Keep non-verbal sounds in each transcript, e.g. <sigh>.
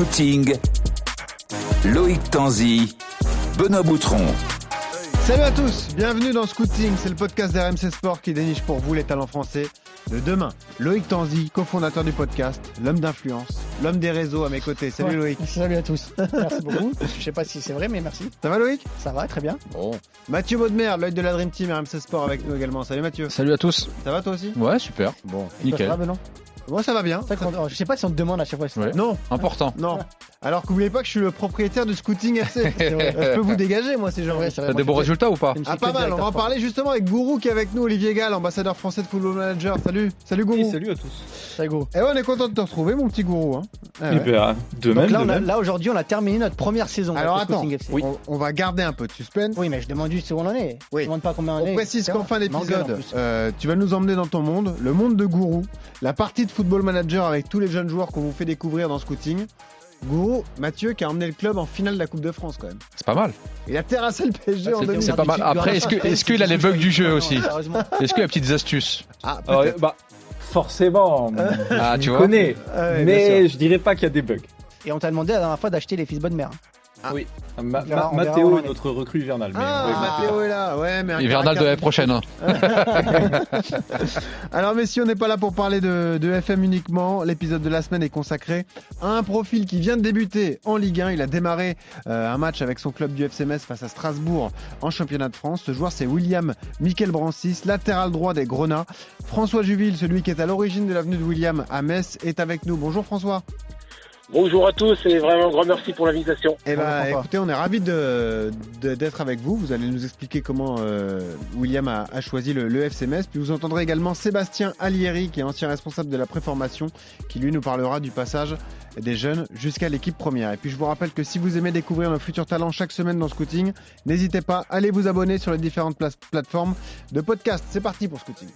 Scouting, Loïc Tanzi, Benoît Boutron. Salut à tous, bienvenue dans Scouting, c'est le podcast d'RMC Sport qui déniche pour vous les talents français de demain. Loïc Tanzi, cofondateur du podcast, l'homme d'influence, l'homme des réseaux à mes côtés. Salut Ouais. Loïc. Salut à tous. Merci beaucoup. Je sais pas si c'est vrai, mais merci. Ça va Loïc? Ça va, très bien. Bon. Mathieu Baudemer, l'œil de la Dream Team RMC Sport avec nous également. Salut Mathieu. Salut à tous. Ça va toi aussi? Ouais, super. Bon. Nickel. Ça va, Benoît? Moi ça va bien. Je sais pas si on te demande à chaque fois. Ouais. Non, Important. non. Alors que pas que je suis le propriétaire du Scouting FC. <laughs> Je peux vous dégager moi si j'ai envie. vrai, c'est vrai. T'as des bons résultats ou pas Ah pas mal, on va en sport. parler justement avec Gourou qui est avec nous, Olivier Gall, ambassadeur français de Football Manager. Salut, salut Gourou. salut à tous. Ça go. Et ouais, on est content de te retrouver mon petit Gourou. Hein. Ah Eh ouais. de Donc même, là, de on aujourd'hui, on a terminé notre première saison. Alors attends. Oui. on, on va garder un peu de suspense. Oui, mais je demande juste où on en est. Oui. Je demande pas combien on, On est. précise etc. qu'en fin d'épisode, euh, tu vas nous emmener dans ton monde, le monde de Gourou, la partie de Football Manager avec tous les jeunes joueurs qu'on vous fait découvrir dans Scouting. Gourou, Mathieu qui a emmené le club en finale de la Coupe de France quand même. C'est pas mal. Il a terrassé le PSG en C'est- 2000. c'est pas mal. Après, est-ce que- est-ce qu'il a les bugs du jeu aussi sérieusement. Est-ce qu'il y a petites astuces Ah, Alors, bah, forcément, Ah, tu vois connais, Ah ouais, mais je dirais pas qu'il y a des bugs. Et on t'a demandé la dernière fois d'acheter les fils bonne mère. Oui. Ma- On verra- Ma- on verra où Mathéo est notre recrue hivernale. mais Ah, ouais, Mathéo est là, ouais, mais Hivernal de l'année prochaine. hein. <laughs> Alors messieurs, on n'est pas là pour parler de, de FM uniquement. L'épisode de la semaine est consacré à un profil qui vient de débuter en Ligue 1. Il a démarré euh, un match avec son club du FC Metz face à Strasbourg en championnat de France. Ce joueur c'est William Michael Brancis, latéral droit des Grenats. François Juville, celui qui est à l'origine de l'avenue de William à Metz, est avec nous. Bonjour François. Bonjour à tous et vraiment un grand merci pour l'invitation. Eh ben, écoutez, on est ravis de- de- d'être avec vous. Vous allez nous expliquer comment euh, William a, a choisi le, le FC Metz. Puis vous entendrez également Sébastien Alieri, qui est ancien responsable de la préformation, qui lui nous parlera du passage des jeunes jusqu'à l'équipe première. Et puis je vous rappelle que si vous aimez découvrir nos futurs talents chaque semaine dans Scouting, n'hésitez pas, allez vous abonner sur les différentes pla- plateformes de podcast. C'est parti pour Scouting.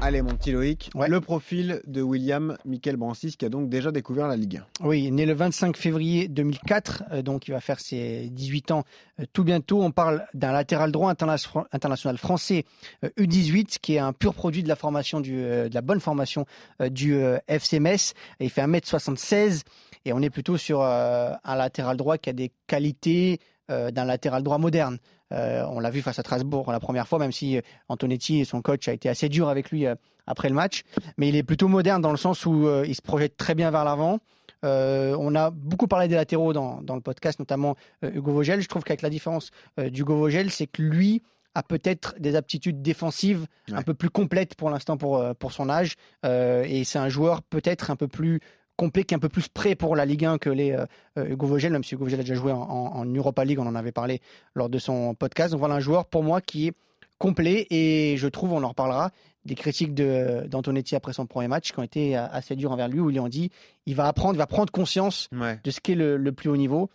Allez mon petit Loïc, Ouais. le profil de William Michael Brancis qui a donc déjà découvert la Ligue 1. Oui, né le 25 février 2004, euh, donc il va faire ses 18 ans euh, tout bientôt. On parle d'un latéral droit interna- international français euh, U18 qui est un pur produit de la formation du, euh, de la bonne formation euh, du euh, FC Metz. Et il fait 1m76 et on est plutôt sur euh, un latéral droit qui a des qualités euh, d'un latéral droit moderne. Euh, on l'a vu face à Strasbourg la première fois, même si euh, Antonetti, son coach, a été assez dur avec lui euh, après le match. Mais il est plutôt moderne dans le sens où euh, il se projette très bien vers l'avant. Euh, on a beaucoup parlé des latéraux dans, dans le podcast, notamment euh, Hugo Vogel. Je trouve qu'avec la différence euh, d'Hugo Vogel, c'est que lui a peut-être des aptitudes défensives Ouais. un peu plus complètes pour l'instant pour, euh, pour son âge. Euh, et c'est un joueur peut-être un peu plus complet, qui est un peu plus prêt pour la Ligue 1 que les euh, euh, Hugo Vogel, même si Hugo Vogel a déjà joué en, Europa League, on en avait parlé lors de son podcast. Donc voilà un joueur pour moi qui est complet et je trouve, on en reparlera, des critiques de- d'Antonetti après son premier match qui ont été euh, assez dures envers lui, où ils lui ont dit il va apprendre, il va prendre conscience Ouais. de ce qu'est le, le plus haut niveau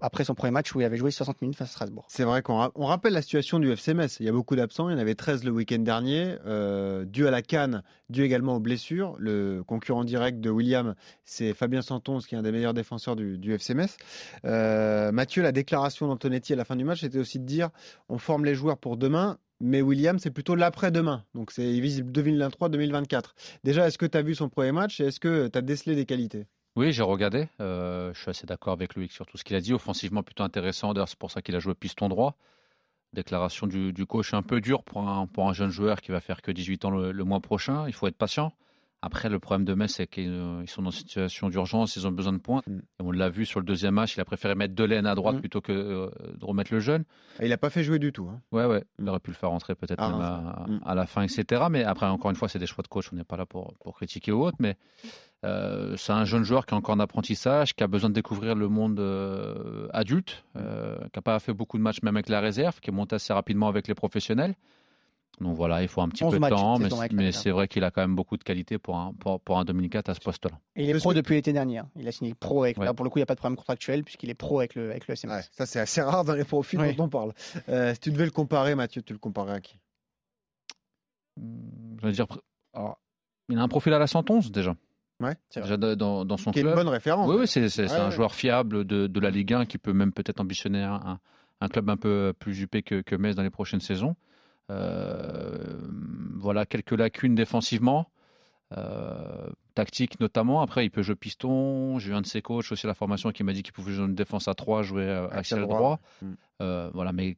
après son premier match où il avait joué 60 minutes face à Strasbourg. C'est vrai qu'on ra- on rappelle la situation du FC Metz. Il y a beaucoup d'absents. Il y en avait 13 le week-end dernier, euh, dû à la canne, dû également aux blessures. Le concurrent direct de William, c'est Fabien Santon, qui est un des meilleurs défenseurs du, du. Euh, Mathieu, la déclaration d'Antonetti à la fin du match, c'était aussi de dire on forme les joueurs pour demain. Mais William, c'est plutôt l'après-demain. Donc, c'est vise 2023-2024. Déjà, est-ce que tu as vu son premier match et est-ce que tu as décelé des qualités? Oui, j'ai regardé. Euh, je suis assez d'accord avec Loïc sur tout ce qu'il a dit. Offensivement, plutôt intéressant. D'ailleurs, c'est pour ça qu'il a joué piston droit. Déclaration du, coach un peu dure pour un, jeune joueur qui va faire que 18 ans le mois prochain. Il faut être patient. Après, le problème de Metz, c'est qu'ils euh, sont dans une situation d'urgence, ils ont besoin de points. Mm. On l'a vu sur le deuxième match, il a préféré mettre Delaine à droite Mm. plutôt que euh, de remettre le jeune. Et Il n'a pas fait jouer du tout. hein. Ouais, ouais, il aurait pu le faire rentrer peut-être Ah, même à, Mm. à la fin, etc. Mais après, encore une fois, c'est des choix de coach, on n'est pas là pour, pour critiquer ou autre. Mais euh, c'est un jeune joueur qui est encore en apprentissage, qui a besoin de découvrir le monde euh, adulte, qui n'a pas fait beaucoup de matchs même avec la réserve, qui est monté assez rapidement avec les professionnels. Donc voilà, il faut un petit 11 peu de temps, mais, réserve. c'est vrai qu'il a quand même beaucoup de qualité pour un, pour, pour un 2004 à ce poste-là. Et il est pro depuis l'été dernier. hein. Il a signé pro avec. Ouais. Là, pour le coup, il n'y a pas de problème contractuel puisqu'il est pro avec le, avec le SMS. Ouais, ça, c'est assez rare dans les profils Oui. dont on parle. Euh, si tu devais le comparer, Mathieu, tu le comparais à qui? Je veux dire, alors, il a un profil à la 111 déjà. Ouais, c'est vrai. Déjà dans, dans son Qui est une club. bonne référence. Oui, oui, c'est Ouais, un ouais. joueur fiable de, de la Ligue 1 qui peut même peut-être ambitionner un, un- un club un peu plus huppé que, que Metz dans les prochaines saisons. Euh, voilà quelques lacunes défensivement. euh, tactique notamment. Après, il peut jouer piston. J'ai eu un de ses coachs aussi à la formation qui m'a dit qu'il pouvait jouer une défense à 3, jouer euh, Axial droit. droit. Mm. Euh, voilà, mais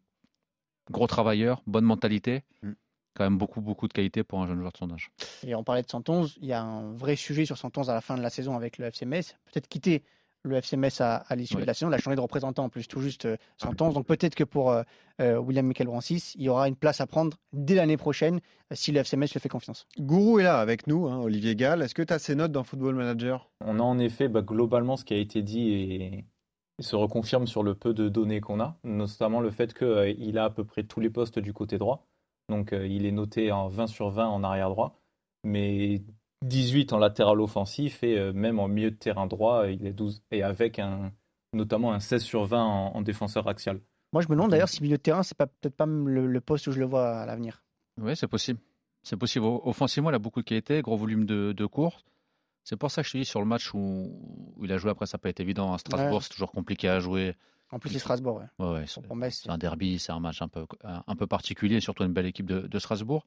gros travailleur, bonne mentalité. Mm. Quand même beaucoup, beaucoup de qualité pour un jeune joueur de son âge. Et on parlait de Santonze, il y a un vrai sujet sur Santonze à la fin de la saison avec le FC Metz. Peut-être quitter le FC Metz à, à l'issue de la saison. Il a changé de représentant en plus, tout juste euh, Santonze. Donc peut-être que pour euh, euh, William Michael Brancis, il y aura une place à prendre dès l'année prochaine euh, si le FC Metz lui fait confiance. Gourou est là avec nous, hein, Olivier Gall. Est-ce que tu as ses notes dans Football Manager? On a en effet bah, globalement ce qui a été dit et, et se reconfirme sur le peu de données qu'on a, notamment le fait qu'il a à peu près tous les postes du côté droit. Donc euh, il est noté en 20 sur 20 en arrière droit, mais 18 en latéral offensif et euh, même en milieu de terrain droit, il est 12. Et avec un, notamment un 16 sur 20 en, en défenseur axial. Moi, je me demande d'ailleurs si milieu de terrain, c'est pas peut-être pas le, le poste où je le vois à l'avenir. Oui, c'est possible. C'est possible. Offensivement, il a beaucoup de qualité, gros volume de, de course. C'est pour ça que je te dis sur le match où, où il a joué après, ça n'a pas été évident. À Strasbourg, Ouais. c'est toujours compliqué à jouer. En plus, c'est Strasbourg. Ouais. Ouais, ouais, c'est- un derby, c'est un match un peu, un, un peu particulier, surtout une belle équipe de, de Strasbourg.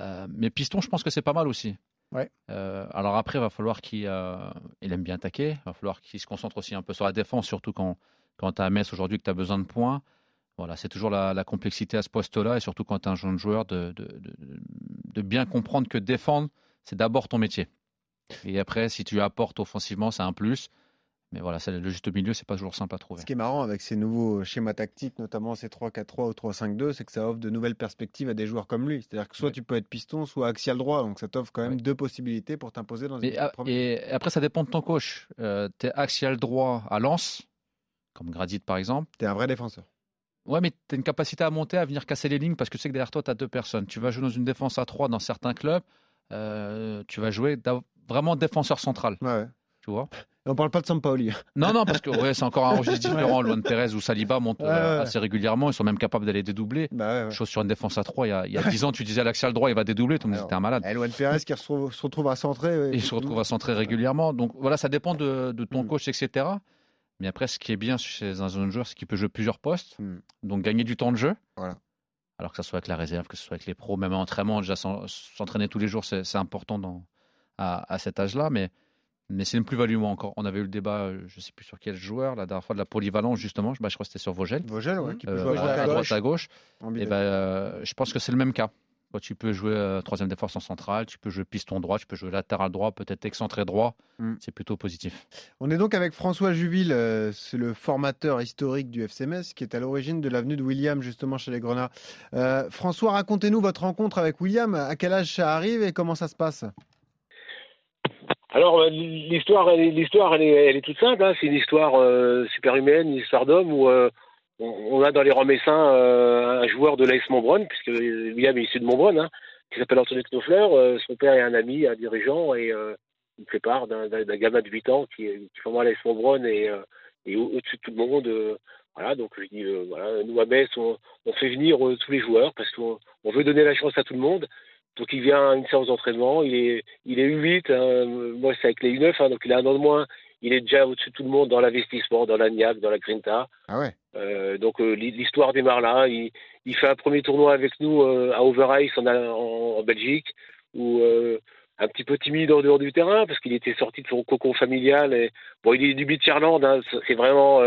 Euh, mais Piston, je pense que c'est pas mal aussi. Euh, alors après, il va falloir qu'il euh, il aime bien attaquer. Il va falloir qu'il se concentre aussi un peu sur la défense, surtout quand, quand tu as Metz aujourd'hui que tu as besoin de points. Voilà, c'est toujours la, la complexité à ce poste-là, et surtout quand tu es un jeune joueur, de, de, de, de bien comprendre que défendre, c'est d'abord ton métier. Et après, si tu apportes offensivement, c'est un plus. Mais voilà, c'est le juste milieu, c'est pas toujours simple à trouver. Ce qui est marrant avec ces nouveaux schémas tactiques, notamment ces 3-4-3 ou 3-5-2, c'est que ça offre de nouvelles perspectives à des joueurs comme lui. C'est-à-dire que soit tu peux être piston, soit axial droit. Donc ça t'offre quand même deux possibilités pour t'imposer dans une Et, et après, ça dépend de ton coach. Euh, tu es axial droit à Lens, comme Gradit par exemple. T'es un vrai défenseur. Ouais, mais tu as une capacité à monter, à venir casser les lignes parce que tu sais que derrière toi, tu as deux personnes. Tu vas jouer dans une défense à 3 dans certains clubs. euh, tu vas jouer vraiment défenseur central, ouais. Tu vois. Et on parle pas de Sampaoli. <laughs> Non, non, parce que ouais, c'est encore un registre différent. Luan Perez ou Saliba montent Ouais, euh, ouais. assez régulièrement. Ils sont même capables d'aller dédoubler. bah. Chose sur une défense à 3, il y a, il y a 10 <laughs> ans, tu disais à l'axial droit, il va dédoubler. Tout le monde un malade. Eloine Perez qui se retrouve, se retrouve à centrer. Et il se retrouve à centrer régulièrement. Donc voilà, ça dépend de, de ton Mm. coach, etc. Mais après, ce qui est bien chez un jeune joueur, c'est qu'il peut jouer plusieurs postes. Mm. Donc gagner du temps de jeu. Voilà. Alors que ce soit avec la réserve, que ce soit avec les pros, même en entraînement, déjà s'en- s'entraîner tous les jours, c'est c'est important dans, à, à cet âge-là. Mais, mais c'est une plus-value, moi encore. On avait eu le débat, euh, je ne sais plus sur quel joueur, la dernière fois de la polyvalence, justement. Bah, je crois que c'était sur Vogel. Vogel, ouais, qui peut Euh, jouer à droite à, à droite, gauche. à gauche. en Et milieu. ben, euh, je pense que c'est le même cas. Quand tu peux jouer euh, troisième défense en centrale, tu peux jouer piston droit, tu peux jouer latéral droit, peut-être excentré droit. Mm. C'est plutôt positif. On est donc avec François Juville, euh, c'est le formateur historique du FCMS qui est à l'origine de l'avenue de William justement chez les Grenats. Euh, François, racontez-nous votre rencontre avec William. À quel âge ça arrive et comment ça se passe? Alors euh, l'histoire, l'histoire, elle est, toute simple. hein. C'est une histoire euh, super humaine, une histoire d'homme où euh, on, a dans les rangs messins euh, un joueur de l'AS Montbronne, puisque William est issu de Montbronne, hein, qui s'appelle Anthony Knofler. Euh, son père est un ami, un dirigeant, et euh, il fait part d'un, gamin de 8 ans qui, qui forme à l'AS Montbronne et, euh, et au- au-dessus de tout le monde. euh, voilà, donc je dis, euh, nous à Metz, on, fait venir euh, tous les joueurs parce qu'on on veut donner la chance à tout le monde. Donc il vient à une séance d'entraînement, il est, il est U8, hein, moi c'est avec les U9, hein, donc il a un an de moins, il est déjà au-dessus de tout le monde dans l'investissement, dans la NIAC, dans la Grinta. Ah ouais Euh, donc euh, l'hi- l'histoire démarre là, il, il fait un premier tournoi avec nous euh, à Overijs en, en, en Belgique, où un petit peu timide en dehors du terrain, parce qu'il était sorti de son cocon familial. Et, bon, il est du Beach-Irlande, hein, c'est- vraiment...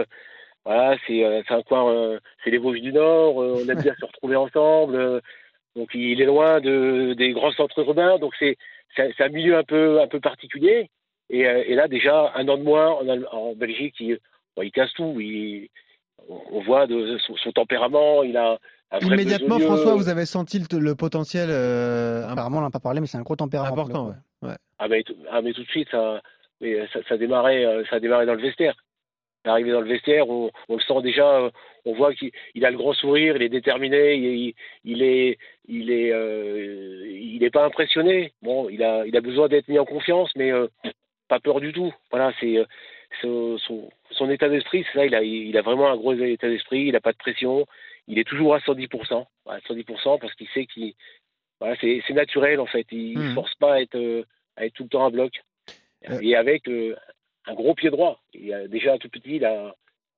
voilà, c'est un coin, c'est les Vosges du Nord, on aime bien se retrouver ensemble. Donc il est loin de, des grands centres urbains, donc c'est un milieu un peu un peu particulier. Et, euh, et là déjà un an de moins en, Belgique, il, bon, il casse tout. Il, on voit de son, son tempérament, il a un vrai Immédiatement. François, vous avez senti le, le potentiel euh, Apparemment, on n'en a pas parlé, mais c'est un gros tempérament. important. coup. ouais. Ouais. Ah mais, tout- ah mais tout de suite, ça, mais ça, ça démarrait, euh, ça démarrait dans le vestiaire. Arrivé dans le vestiaire, on, on le sent déjà, euh, on voit qu'il il a le grand sourire, il est déterminé, il, il est, il est, euh, il est pas impressionné. Bon, il a, il a besoin d'être mis en confiance, mais euh, pas peur du tout. Voilà, c'est euh, son, son, son état d'esprit, c'est ça. Il a, il a vraiment un gros état d'esprit. Il a pas de pression. Il est toujours à 110%, à 110% parce qu'il sait qu'il, voilà, c'est naturel en fait. Il ne Mhm. force pas à être, euh, à être tout le temps à bloc. Euh. Et avec euh, un gros pied droit. Il a, déjà tout petit, il a,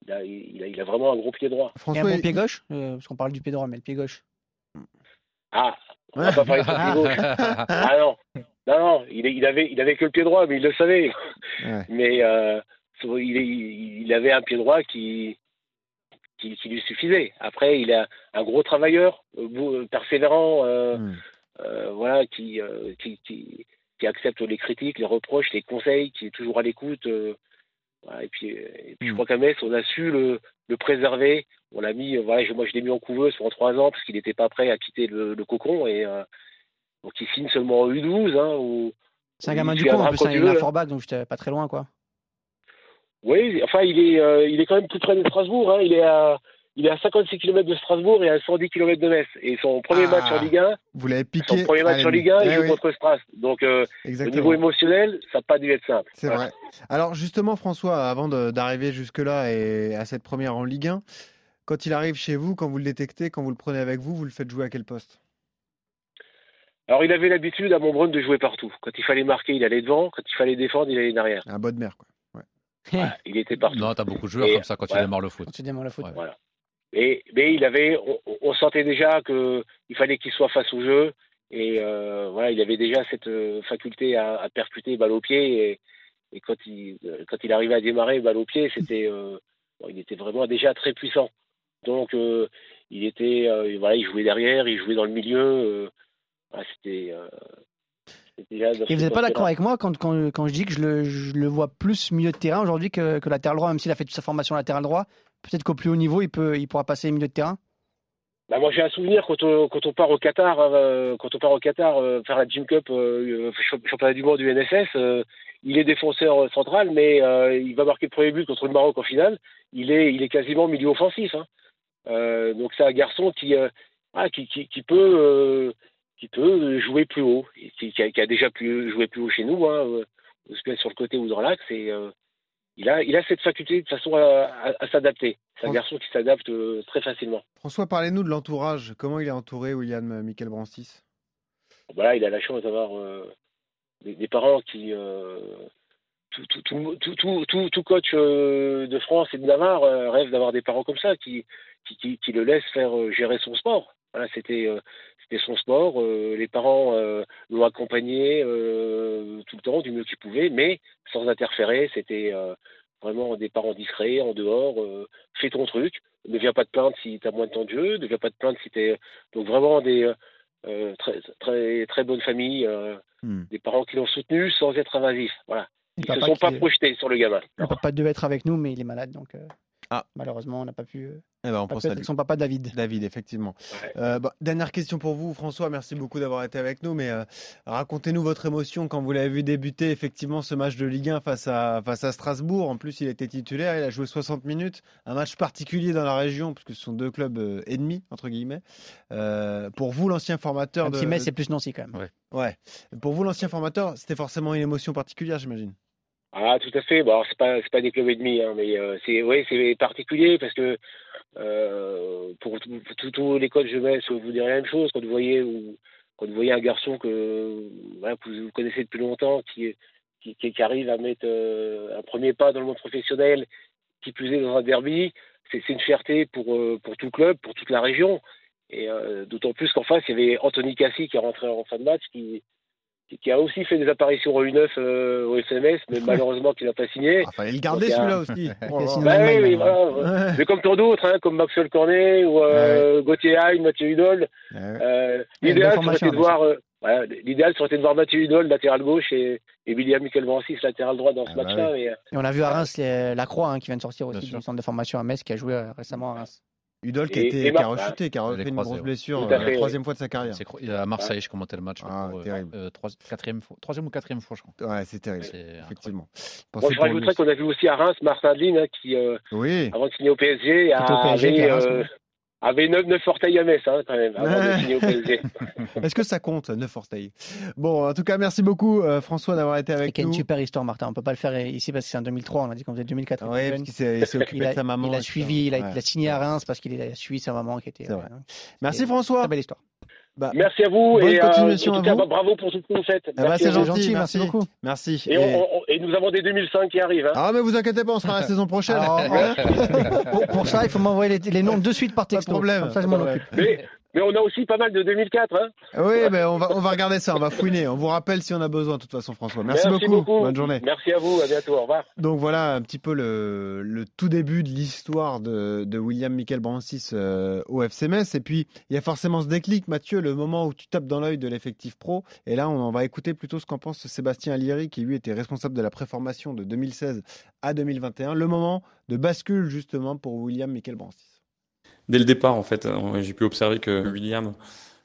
il a, il a, il a vraiment un gros pied droit. Et un François, bon il- pied gauche euh, Parce qu'on parle du pied droit, mais le pied gauche. Ah, on va pas parler de pied gauche. <laughs> Ah non, Non, non, il, il, avait, il avait que le pied droit, mais il le savait. Ouais. Mais euh, il, il, avait un pied droit qui, qui, qui, lui suffisait. Après, il est un gros travailleur, persévérant, euh, Hmm. euh, voilà, qui, euh, qui, qui, qui accepte les critiques, les reproches, les conseils, qui est toujours à l'écoute. euh, voilà, et puis, et puis je Hmm. crois qu'à Metz, on a su le, le préserver. On l'a mis, euh, voilà, je- moi je l'ai mis en couveuse pendant trois ans parce qu'il n'était pas prêt à quitter le, le cocon et euh, donc il signe seulement en U12. Hein, où, C'est un gamin du coin, en plus, quand hein, tu il est à veux. Forbach, donc j'étais pas très loin, quoi. Oui, enfin, il est, euh, il est quand même plus près de Strasbourg. Hein. Il, est à, il est à 56 km de Strasbourg et à 110 km de Metz. Et son premier Ah, match en Ligue 1, Vous l'avez piqué. son premier match en Ligue 1, il Eh joue oui, contre Stras. Donc, euh, au niveau émotionnel, ça n'a pas dû être simple. C'est Voilà. vrai. Alors justement, François, avant d'arriver jusque-là et à cette première en Ligue 1, quand il arrive chez vous, quand vous le détectez, quand vous le prenez avec vous, vous le faites jouer à quel poste? Alors, il avait l'habitude à Montbrun de jouer partout. Quand il fallait marquer, il allait devant. Quand il fallait défendre, il allait derrière. Un bas de mer, quoi. Voilà, il était partout. Non, t'as beaucoup de joueurs Et- comme ça quand tu voilà. démarres le foot. Quand tu démarres le foot. Ouais. Voilà. Mais, mais il avait, on, on sentait déjà que il fallait qu'il soit face au jeu et euh, voilà, il avait déjà cette euh, faculté à, à percuter balle au pied et, et quand il euh, quand il arrivait à démarrer balle au pied, c'était euh, bon, il était vraiment déjà très puissant. Donc euh, il était voilà, il jouait derrière, il jouait dans le milieu. voilà, c'était déjà Et vous n'êtes pas d'accord avec moi quand, quand, quand je dis que je le, je le vois plus milieu de terrain aujourd'hui que, que latéral droit, même s'il a fait toute sa formation latéral droit? Peut-être qu'au plus haut niveau, il, peut, il pourra passer milieu de terrain Bah, moi j'ai un souvenir quand on, part au Qatar, euh, quand on part au Qatar euh, faire la Gym Cup euh, euh, champ- championnat du monde du NSS, euh, il est défenseur central, mais euh, il va marquer le premier but contre le Maroc en finale. Il est, il est quasiment milieu offensif. Hein. Euh, donc c'est un garçon qui, euh, ah, qui, peut, euh, qui peut jouer plus haut, qui, a, déjà plus, joué plus haut chez nous, hein, euh, sur le côté ou dans l'axe. Euh, il a, il a cette faculté de façon à, à, à s'adapter. C'est un garçon qui s'adapte euh, très facilement. François, parlez-nous de l'entourage. Comment il est entouré, William euh, Michael Brancis? Voilà, il a la chance d'avoir euh, des, des parents qui euh, tout, coach de France et de Navarre rêve d'avoir des parents comme ça qui, qui, qui, qui le laissent faire gérer son sport. Voilà, c'était euh, c'était son sport. euh, les parents euh, l'ont accompagné tout le temps du mieux qu'ils pouvaient, mais sans interférer. C'était vraiment des parents discrets en dehors. euh, fais ton truc. Ne viens pas te plaindre si tu as moins de temps de jeu. Ne viens pas te plaindre si tu donc vraiment des euh, très, très, très bonne famille, euh, Hmm. des parents qui l'ont soutenu sans être invasifs. Voilà. Ils ne se sont pas est- projetés sur le gamin. Le papa devait être avec nous, mais il est malade, donc Ah. malheureusement, on n'a pas pu, euh, Eh ben, on pense à lui. avec son papa David. David, effectivement. Ouais. Euh, bah, dernière question pour vous, François. Merci beaucoup d'avoir été avec nous. Mais euh, racontez-nous votre émotion quand vous l'avez vu débuter effectivement ce match de Ligue 1 face à, face à Strasbourg. En plus, il était titulaire. Il a joué 60 minutes. Un match particulier dans la région, puisque ce sont deux clubs euh, ennemis, entre guillemets. Euh, pour vous, l'ancien formateur Même de. si Metz, c'est plus Nancy quand même. Ouais. Pour vous, l'ancien formateur, c'était forcément une émotion particulière, j'imagine. Ah, tout à fait. Bon, c'est pas, c'est pas des clubs et demi, hein, mais euh, c'est, ouais, c'est particulier parce que euh, pour, tous- les coachs Metz, vous direz la même chose quand vous voyez ou quand vous voyez un garçon que, voilà, que vous connaissez depuis longtemps qui, qui, qui, arrive à mettre euh, un premier pas dans le monde professionnel, qui plus est dans un derby, c'est, une fierté pour, euh, pour tout club, pour toute la région. Et euh, d'autant plus qu'en face, il y avait Anthony Cassi qui est rentré en fin de match, qui, qui- a aussi fait des apparitions en U9 euh, au SMS, mais <laughs> malheureusement qui n'a pas signé. Ah, fallait le garder celui-là <laughs> aussi. Bah. Ouais. Mais comme tant d'autres, hein, comme Maxwell Cornet ou euh, Gauthier Hain, Mathieu Hudol, Ouais. euh, l'idéal serait de voir, euh, voilà, l'idéal serait de voir Mathieu Hudol, latéral gauche, et, et William Michael Brancis, latéral droit dans ce Ah bah match-là. mais, euh, Et on a vu à Reims les- la Croix hein, qui vient de sortir aussi du centre de formation à Metz qui a joué euh, récemment à Reims. Udol qui, Et- a été- et qui a rechuté, qui a refait une grosse blessure, euh, fait, la troisième fois de sa carrière. À Marseille, je commentais le match. Ah, pour, terrible. euh, trois- quatrième fois, troisième ou quatrième fois, je crois. Ouais, c'est terrible, effectivement. Moi, je rajouterais qu'on a vu aussi à Reims Martin Adeline, hein, qui, euh, Oui, avant de signer au PSG, était au PSG, qui avait, avait 9, 9 orteils à Metz, hein, quand même, avant de signer au PSG. <laughs> est-ce que ça compte, neuf orteils? Bon, en tout cas, merci beaucoup, euh, François, d'avoir été avec nous. une super histoire, Martin. On peut pas le faire ici parce que c'est en 2003. On a dit qu'on faisait 2004. Oui, parce qu'il s'est il s'est occupé il a, de sa maman. il a suivi, il a, Ouais. il a signé à Reims parce qu'il a suivi sa maman qui était. C'est vrai. euh, Merci François. Très belle histoire. Bah, Merci à vous, Bonne et euh, continuation en tout cas, vous. bah, bravo pour tout ce que vous faites. bah, c'est gentil, merci merci. beaucoup. Merci. Et, Et- on- on- et nous avons des 2005 qui arrivent. Hein. Ah, mais vous inquiétez pas, on sera la saison prochaine. Alors, <laughs> pour, pour ça, il faut m'envoyer les, les noms de suite par Pas de texto. problème. Comme ça, je m'en occupe. Mais Mais on a aussi pas mal de 2004. Hein. Oui, ben on, va, on va regarder ça, on va fouiner. On vous rappelle si on a besoin, de toute façon, François. Merci, beaucoup. Bonne journée. Merci à vous. À bientôt. Au revoir. Donc voilà un petit peu le, le tout début de l'histoire de, de, William Michael Brancis euh, au FC Metz. Et puis, il y a forcément ce déclic, Mathieu, le moment où tu tapes dans l'œil de l'effectif pro. Et là, on va écouter plutôt ce qu'en pense Sébastien Alieri, qui lui était responsable de la préformation de 2016 à 2021. Le moment de bascule, justement, pour William Michael Brancis dès le départ, en fait, j'ai pu observer que William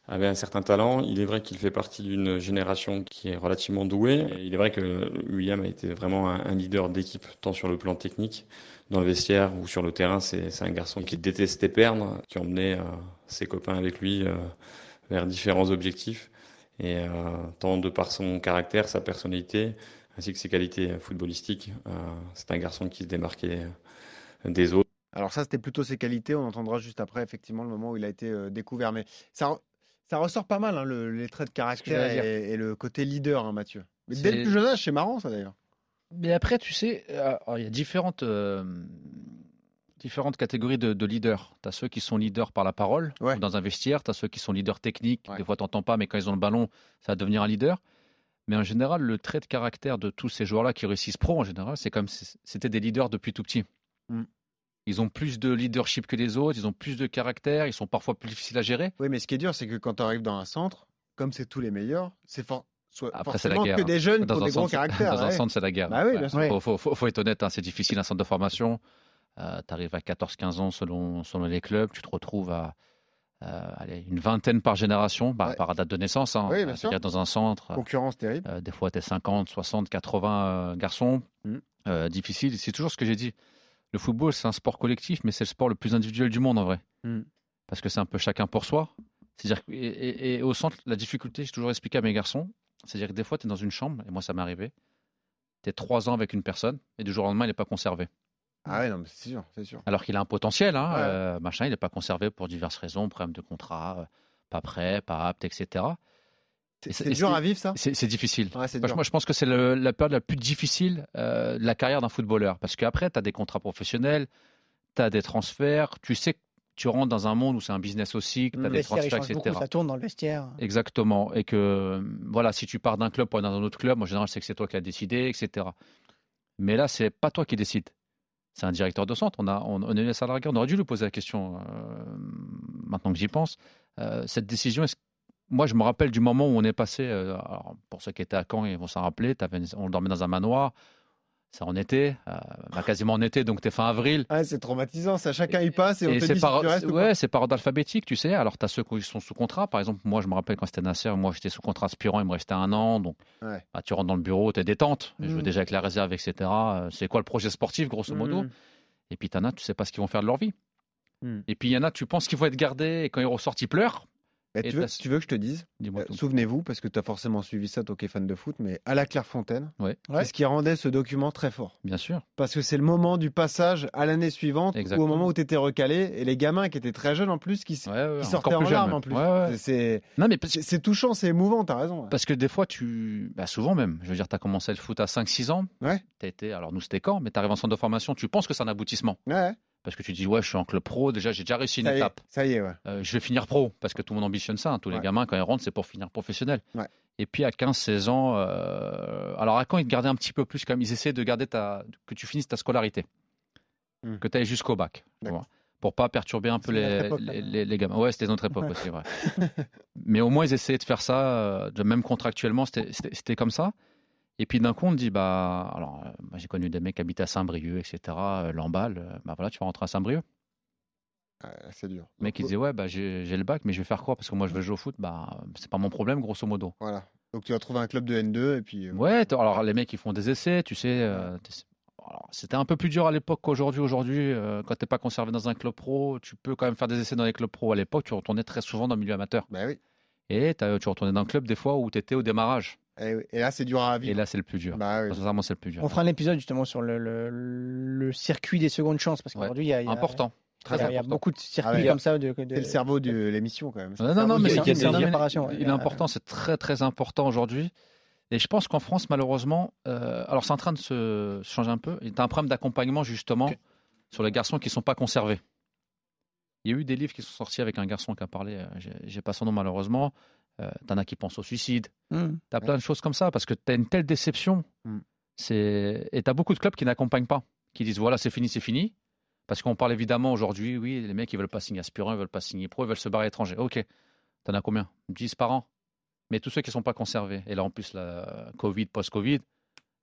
avait un certain talent. Il est vrai qu'il fait partie d'une génération qui est relativement douée. il est vrai que William a été vraiment un, leader d'équipe, tant sur le plan technique, dans le vestiaire ou sur le terrain. C'est un garçon qui détestait perdre, qui emmenait euh, ses copains avec lui euh, vers différents objectifs. Et euh, tant de par son caractère, sa personnalité, ainsi que ses qualités footballistiques, c'est un garçon qui se démarquait des autres. Alors ça, c'était plutôt ses qualités. On entendra juste après, effectivement, le moment où il a été euh, découvert. Mais ça, ça ressort pas mal, hein, les traits de caractère et, le côté leader, hein, Mathieu. Mais dès le plus jeune âge, c'est marrant, ça, d'ailleurs. Mais après, tu sais, euh, il y a différentes, euh, différentes catégories de, leaders. Tu as ceux qui sont leaders par la parole, dans un vestiaire. Tu as ceux qui sont leaders techniques. Des fois, tu n'entends pas, mais quand ils ont le ballon, ça va devenir un leader. Mais en général, le trait de caractère de tous ces joueurs-là qui réussissent pro, en général, c'est comme si c'était des leaders depuis tout petit. Mm. Ils ont plus de leadership que les autres, ils ont plus de caractère, ils sont parfois plus difficiles à gérer. Oui, mais ce qui est dur, c'est que quand tu arrives dans un centre, comme c'est tous les meilleurs, c'est fort. Après, c'est la guerre. que des jeunes dans des grands caractères. Dans un centre, c'est la guerre. Bah oui, Il faut, être honnête, hein, c'est difficile un centre de formation. Euh, tu arrives à 14-15 ans selon, selon les clubs, tu te retrouves à euh, allez, une vingtaine par génération, bah, par date de naissance. Hein. Oui, bien sûr. Dans un centre. Concurrence terrible. Euh, des fois, tu es 50, 60, 80 garçons. Mm. difficile. C'est toujours ce que j'ai dit le football, c'est un sport collectif, mais c'est le sport le plus individuel du monde en vrai. Hmm. Parce que c'est un peu chacun pour soi. C'est-à-dire et, au centre, la difficulté, j'ai toujours expliqué à mes garçons, c'est-à-dire que des fois, tu es dans une chambre, et moi, ça m'est arrivé. Tu es trois ans avec une personne, et du jour au lendemain, il n'est pas conservé. Ah ouais, non, mais c'est sûr, c'est sûr. Alors qu'il a un potentiel, hein, euh, machin, il n'est pas conservé pour diverses raisons, problème de contrat, euh, pas prêt, pas apte, etc. C'est dur à vivre ça? C'est difficile. moi, je pense que c'est la période la plus difficile euh, de la carrière d'un footballeur. Parce qu'après, tu as des contrats professionnels, tu as des transferts, tu sais que tu rentres dans un monde où c'est un business aussi, que tu as des transferts, etc. ça tourne dans le vestiaire. Exactement. Et que, voilà, si tu pars d'un club pour aller dans un autre club, en général, c'est que c'est toi qui as décidé, etc. Mais là, c'est pas toi qui décides. C'est un directeur de centre. On, a, on, on est salariés. On aurait dû lui poser la question, euh, maintenant que j'y pense. Euh, cette décision, est-ce moi, je me rappelle du moment où on est passé, euh, pour ceux qui étaient à Caen, ils vont s'en rappeler, on dormait dans un manoir, c'est en été, euh, bah, quasiment en été, donc es fin avril. Ah, c'est traumatisant, ça, chacun y passe et, on te dit par, si tu restes Ouais, c'est par ordre alphabétique, tu sais. Alors, tu as ceux qui sont sous contrat. Par exemple, moi, je me rappelle quand c'était Nasser, moi, j'étais sous contrat aspirant, il me restait un an. Donc, bah, tu rentres dans le bureau, tu es détente. Je joue mmh. déjà avec la réserve, etc. Euh, c'est quoi le projet sportif, grosso modo? Mmh. Et puis, tu en as, tu sais pas ce qu'ils vont faire de leur vie. Mmh. Et puis, il y en a, tu penses qu'ils vont être gardés et quand ils ressortent, ils pleurent tu, veux, tu, veux, que je te dise euh, Souvenez-vous, parce que tu as forcément suivi ça, toi qui es fan de foot, mais à la Clairefontaine, ouais. c'est ce qui rendait ce document très fort. Bien sûr. Parce que c'est le moment du passage à l'année suivante, ou au moment où tu étais recalé, et les gamins qui étaient très jeunes en plus, qui, sortaient en larmes en plus. C'est c'est touchant, c'est émouvant, tu as raison. Parce que des fois, tu. Bah souvent même, je veux dire, tu as commencé le foot à 5-6 ans. Ouais. As été... Alors nous, c'était quand Mais tu arrives en centre de formation, tu penses que c'est un aboutissement. Ouais parce que tu dis ouais je suis en club pro. Déjà j'ai déjà réussi une étape. ça y est ouais. Euh, je vais finir pro parce que tout le monde ambitionne ça hein. tous les gamins quand ils rentrent c'est pour finir professionnel. Et puis à 15-16 ans euh, alors à quand ils te gardaient un petit peu plus quand même? Ils essaient de garder ta que tu finisses ta scolarité. Hmm. que tu ailles jusqu'au bac pour pas perturber un peu les, les, les, gamins. Ouais c'était notre époque aussi vrai <laughs> mais au moins ils essayaient de faire ça euh, de même contractuellement. C'était comme ça et puis d'un coup, on dit, bah, alors, euh, j'ai connu des mecs qui habitaient à Saint-Brieuc, etc., euh, Lamballe, euh, bah voilà, tu vas rentrer à Saint-Brieuc. c'est dur. Le mec, il disait, ouais, bah, j'ai le bac, mais je vais faire quoi? Parce que moi, je veux jouer au foot, bah, c'est pas mon problème, grosso modo. Voilà. Donc tu vas trouver un club de N2 et puis. Ouais, alors les mecs, ils font des essais, tu sais. c'était un peu plus dur à l'époque qu'aujourd'hui. Aujourd'hui, quand t'es pas conservé dans un club pro, tu peux quand même faire des essais dans les clubs pro. À l'époque, tu retournais très souvent dans le milieu amateur. Bah oui. Et tu retournais dans un club des fois où tu étais au démarrage. Et, là, c'est dur à vivre. Et là, c'est le plus dur. Bah, c'est le plus dur. On fera un épisode justement sur le, le, circuit des secondes chances parce qu'aujourd'hui, il y a, important. Très il y a beaucoup de circuits ah comme ça. De, C'est le cerveau de l'émission quand même. Non, non, non, mais il, il est important, c'est très très important aujourd'hui. Et je pense qu'en France, malheureusement, euh, alors c'est en train de se changer un peu. Il y a un problème d'accompagnement justement sur les garçons qui ne sont pas conservés. Il y a eu des livres qui sont sortis avec un garçon qui a parlé, euh, j'ai- j'ai pas son nom malheureusement. Euh, T'en as qui pensent au suicide. Hmm. T'as plein de choses comme ça parce que t'as une telle déception. Mm. C'est et t'as beaucoup de clubs qui n'accompagnent pas, qui disent voilà c'est fini, c'est fini. Parce qu'on parle évidemment aujourd'hui, oui, les mecs ils veulent pas signer aspirant, ils veulent pas signer pro, ils veulent se barrer à l'étranger. Ok, t'en as combien? 10 par an. Mais tous ceux qui sont pas conservés. Et là en plus la Covid, post-Covid,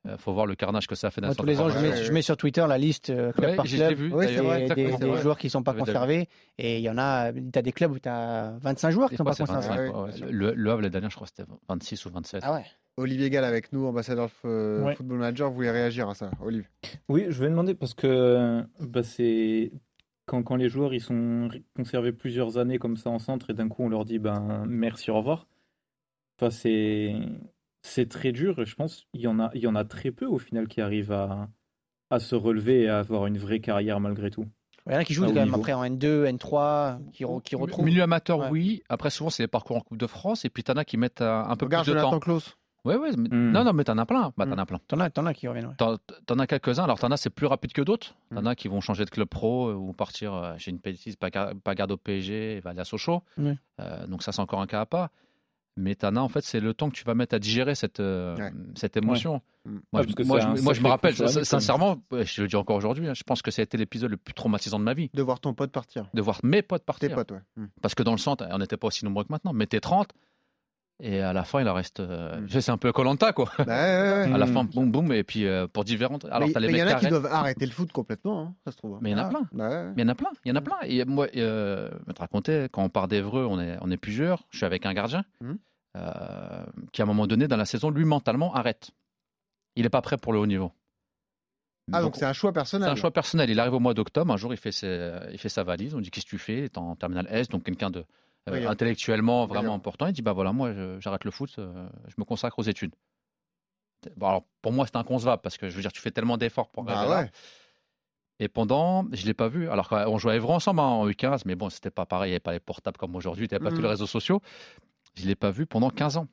euh, faut voir le carnage que ça a fait dans Moi, la tous les ans, je Ouais, mets, ouais, je ouais. mets sur Twitter la liste euh, club Ouais, par club. j'ai vu, Oui, des, c'est vrai, des- exactement, des ouais. joueurs qui sont pas conservés. Et il y en a, tu as des clubs où tu as 25 joueurs qui Des sont pas conservés. 25, Ouais, quoi, ouais, ouais. bien sûr. Le, le Havre, l'année dernière, je crois que c'était 26 ou 27. Ah ouais. Olivier Gall avec nous, ambassadeur euh, Ouais. Football Manager, vous voulez réagir à ça, Olivier? Oui, je vais demander parce que bah, c'est quand, quand les joueurs ils sont conservés plusieurs années comme ça en centre et d'un coup on leur dit ben merci au revoir. Enfin c'est c'est très dur et je pense il y en a il y en a très peu au final qui arrivent à à se relever et à avoir une vraie carrière malgré tout. Il y en a qui jouent quand même niveau. après en N2, N3, qui, re- qui retrouvent. Milieu amateur, Ouais. oui. Après, souvent, c'est des parcours en Coupe de France. Et puis, t'en as qui mettent un peu Regarde plus de Jonathan temps. Klaus. Ouais, ouais. mais- Hmm. Non, non, mais t'en as plein. Bah, t'en Hmm. as plein. T'en as, t'en as qui reviennent. ouais. T'en, as quelques-uns. Alors, t'en as, c'est plus rapide que d'autres. T'en Mm. as qui vont changer de club pro euh, ou partir, euh, j'ai une bêtise, pas, gar- pas garde au PSG et va aller à Sochaux. Euh, donc, ça, c'est encore un cas à part. Mais t'en as, en fait, c'est le temps que tu vas mettre à digérer cette, euh, Ouais. cette émotion. Mm. Moi, je, moi, moi, me rappelle, sincèrement, je le dis encore aujourd'hui, hein, je pense que ça a été l'épisode le plus traumatisant de ma vie, De voir ton pote partir. de voir mes potes Tes partir. potes, ouais. Hmm. Parce que dans le centre, on n'était pas aussi nombreux que maintenant, mais t'es 30, et à la fin, il en reste. euh, Mm. tu C'est un peu Colanta, quoi. Bah, ouais, ouais, ouais. <laughs> À la Mm. fin, boum, boum, et puis euh, pour différentes. Alors, mais t'as les mais il y en a qui doivent arrêter le foot complètement, hein, ça se trouve. mais il y en a Ah. plein. Bah. Mais il y en a plein, il y en a plein. Et moi, euh, je vais te raconter, quand on part d'Evreux, on est, on est plusieurs. Je suis avec un gardien euh, qui, à un moment donné, dans la saison, lui, mentalement, arrête. Il n'est pas prêt pour le haut niveau. Ah, donc c'est un choix c'est personnel. un choix personnel. Il arrive au mois d'octobre. Un jour, il fait, ses- il fait sa valise. On dit Qu'est-ce que tu fais? Il est en terminale S, donc quelqu'un de euh, intellectuellement vraiment important. Il dit Bah voilà, moi, j'arrête le foot, euh, je me consacre aux études. Bon, alors, pour moi, c'est inconcevable parce que je veux dire, tu fais tellement d'efforts pour Bah ouais. Et pendant, je l'ai pas vu. Alors on jouait à Évron ensemble hein, en U15, mais bon, c'était pas pareil. Il n'y avait pas les portables comme aujourd'hui. Tu n'avais pas Mhm. tous les réseaux sociaux. Je l'ai pas vu pendant 15 ans.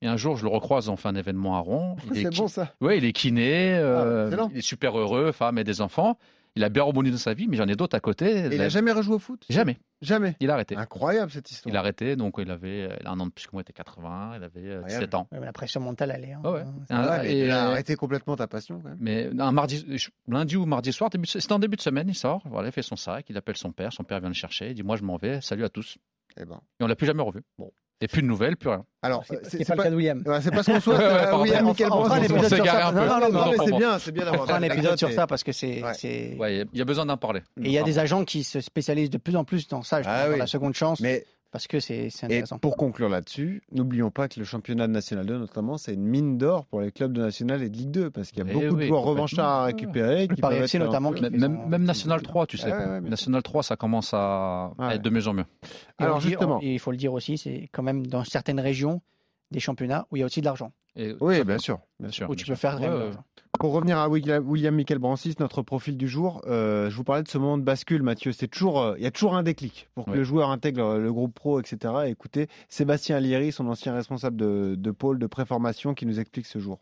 Et un jour, je le recroise, on fait un événement à Rouen. <laughs> Il est C'est ki- bon ça. Ouais, il est kiné, euh, Ah, il est super heureux, femme et des enfants. Il a bien rebondi dans sa vie, mais j'en ai d'autres à côté. Et il La- a jamais rejoué au foot? Jamais. Jamais. Il a arrêté. Incroyable cette histoire. Il a arrêté, donc il avait il a un an de plus que moi, il était 80, il avait euh, Incroyable. 17 ans. Ouais, mais la pression mentale, hein. Ouais. Et- il a arrêté complètement ta passion quand même. Mais un mardi, lundi ou mardi soir, c'était en début de semaine, il sort, voilà, il fait son sac, il appelle son père, son père vient le chercher, il dit moi je m'en vais, salut à tous. Eh ben. Et on l'a plus jamais revu. Bon. Et plus de nouvelles, plus rien. Alors, C'est euh, pas, c'est le cas pas. de William. Ouais, c'est pas ce qu'on souhaite <laughs> Ouais, ouais, à pardon. William On Michael on fera un Branson. épisode s'est sur ça. Non, non, non, mais c'est on bien, c'est bien d'avoir fera un épisode sur ça parce que c'est. Ouais. il y a besoin d'en parler. Et il y a des agents qui se spécialisent de plus en plus dans ça, je Ah pense, dans la seconde chance, Mais parce que c'est c'est et intéressant. pour conclure là-dessus, n'oublions pas que le championnat de National 2, notamment, c'est une mine d'or pour les clubs de National et de Ligue 2, parce qu'il y a Eh beaucoup de joueurs revanchards à récupérer. Le qui Paris FC notamment, qui- Même, même National son- 3, tu sais. Ouais, National 3, ça commence à Ouais. être de mieux en mieux. Et Alors justement, il faut le dire aussi, c'est quand même dans certaines régions des championnats où il y a aussi de l'argent, oui, bien sûr. bien sûr. où tu peux faire de ouais. l'argent. Pour revenir à William, William Michael Brancis, notre profil du jour, euh, je vous parlais de ce moment de bascule, Mathieu. C'est toujours, euh, il y a toujours un déclic pour que Ouais. le joueur intègre euh, le groupe pro, etc. Et écoutez, Sébastien Alieri, son ancien responsable de, de pôle de préformation, qui nous explique ce jour.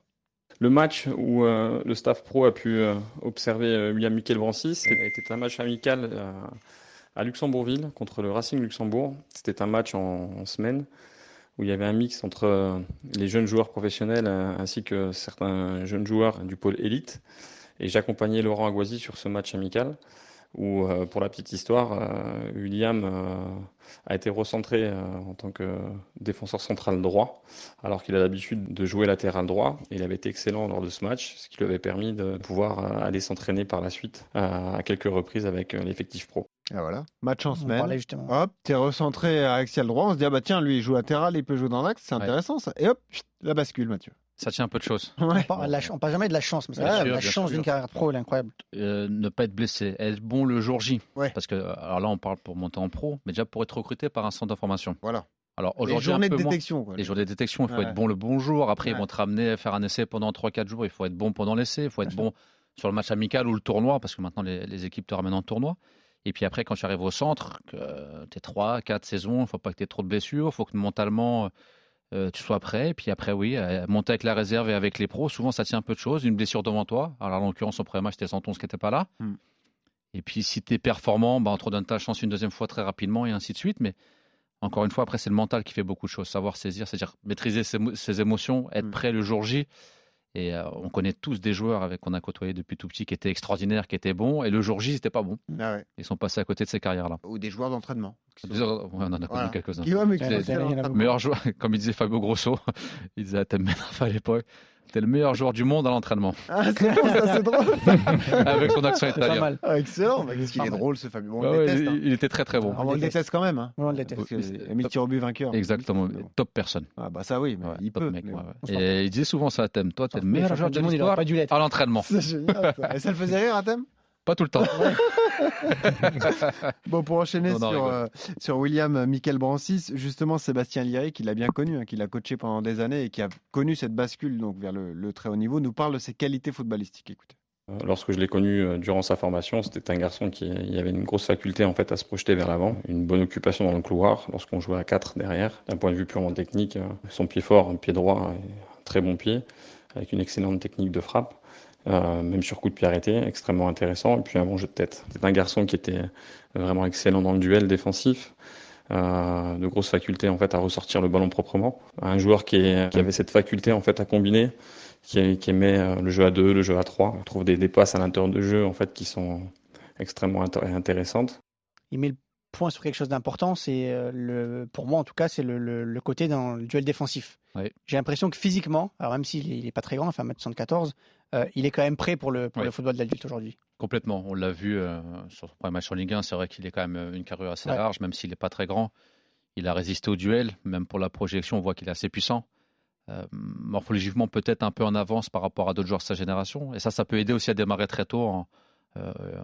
Le match où euh, le staff pro a pu euh, observer euh, William Michael Brancis était un match amical euh, à Luxembourgville contre le Racing Luxembourg. C'était un match en, en semaine où il y avait un mix entre euh, les jeunes joueurs professionnels euh, ainsi que certains jeunes joueurs du pôle élite. Et j'accompagnais Laurent Aguasi sur ce match amical où, euh, pour la petite histoire, William a été recentré en tant que défenseur central droit alors qu'il a l'habitude de jouer latéral droit. Il avait été excellent lors de ce match, ce qui lui avait permis de pouvoir aller s'entraîner par la suite à quelques reprises avec l'effectif pro. Ah, voilà, match en On semaine. parlait justement. Hop, t'es recentré à axial droit. On se dit, ah bah tiens, lui, il joue latéral, il peut jouer dans l'axe. C'est Ouais. intéressant ça. Et hop, chut, la bascule, Mathieu. Ça tient un peu de choses. On Ouais. parle, la ch- on parle jamais de la chance, mais c'est Ouais, la, chance d'une carrière pro, elle est incroyable. Euh, ne pas être blessé, être bon le jour J. Ouais. Parce que, alors là, on parle pour monter en pro, mais déjà pour être recruté par un centre d'information. Voilà. Alors Les aujourd'hui, journées de peu moins. détection. Quoi. Les journées de détection, il faut Ouais. être bon le bon jour. Après, ils vont te ramener à faire un essai pendant 3-4 jours. Il faut être bon pendant l'essai. Il faut être bon sur le match amical ou le tournoi, parce que maintenant, les, les équipes te ramènent en tournoi. Et puis après, quand tu arrives au centre, que tu es 3, 4 saisons, il ne faut pas que tu aies trop de blessures. Il faut que mentalement, euh, tu sois prêt. Et puis après, oui, euh, monter avec la réserve et avec les pros, souvent, ça tient un peu de choses. Une blessure devant toi. Alors, en l'occurrence, au premier match, c'était Santon qui n'était pas là. Hmm. Et puis, si tu es performant, bah, on te redonne ta chance une deuxième fois très rapidement et ainsi de suite. Mais encore une fois, après, c'est le mental qui fait beaucoup de choses. Savoir saisir, c'est-à-dire maîtriser ses, ses émotions, être Mm. prêt le jour J. Et euh, on connaît tous des joueurs avec qu'on a côtoyé depuis tout petit qui étaient extraordinaires, qui étaient bons. Et le jour J, c'était pas bon. Ah ouais. Ils sont passés à côté de ces carrières-là. Ou des joueurs d'entraînement. qui sont- Ouais, on en a connu Voilà. quelques-uns. Meilleur joueur, <laughs> comme il disait Fabio Grosso, <laughs> il disait à Thème Menaf à l'époque, t'es le meilleur joueur du monde à l'entraînement. <laughs> Ah, c'est bon, ça, c'est drôle. <laughs> Avec son accent C'est pas italien. mal. Ah, excellent. Bah, qu'est-ce qu'il est drôle ce Fabien. Bon, Ouais, on le ouais, déteste. il, hein. il était très très bon. Ah, on le déteste quand même. Hein. On le déteste. Émile vainqueur. Exactement, top personne. Ah bah ça oui, mais Ouais, il top peut. mec. mais ouais, ouais. Et il disait souvent ça à Thème, toi t'es le Le meilleur joueur de monde, il aurait l'histoire pas dû l'être. à l'entraînement. C'est génial. Et ça le faisait rire à thème Pas tout le temps. <laughs> Bon, pour enchaîner Non, non, sur, euh, sur William euh, Michael Brancis, justement Sébastien Liray, qui l'a bien connu, hein, qui l'a coaché pendant des années et qui a connu cette bascule donc vers le, le très haut niveau, nous parle de ses qualités footballistiques. Écoutez. Euh, Lorsque je l'ai connu durant sa formation, c'était un garçon qui il avait une grosse faculté en fait à se projeter vers l'avant, une bonne occupation dans le couloir lorsqu'on jouait à 4 derrière. D'un point de vue purement technique, son pied fort, un pied droit, et un très bon pied, avec une excellente technique de frappe, euh, même sur coup de pied arrêté, extrêmement intéressant, et puis un bon jeu de tête. C'était un garçon qui était vraiment excellent dans le duel défensif. euh, de grosses facultés en fait à ressortir le ballon proprement. Un joueur qui, avait cette faculté en fait à combiner, qui, aimait euh, le jeu à deux, le jeu à trois. On trouve des, des passes à l'intérieur de jeu en fait qui sont extrêmement intér- intéressantes. Point sur quelque chose d'important. C'est euh, le, pour moi en tout cas, c'est le, le- le côté dans le duel défensif. Oui. J'ai l'impression que physiquement, alors même s'il est, il est pas très grand, enfin 1m74, euh, il est quand même prêt pour le, pour Oui. le football d'adulte aujourd'hui. Complètement. On l'a vu euh, sur son premier match en Ligue 1. C'est vrai qu'il est quand même une carrure assez Ouais. large, même s'il n'est pas très grand. Il a résisté au duel. Même pour la projection, on voit qu'il est assez puissant. Euh, morphologiquement, peut-être un peu en avance par rapport à d'autres joueurs de sa génération. Et ça, ça peut aider aussi à démarrer très tôt en,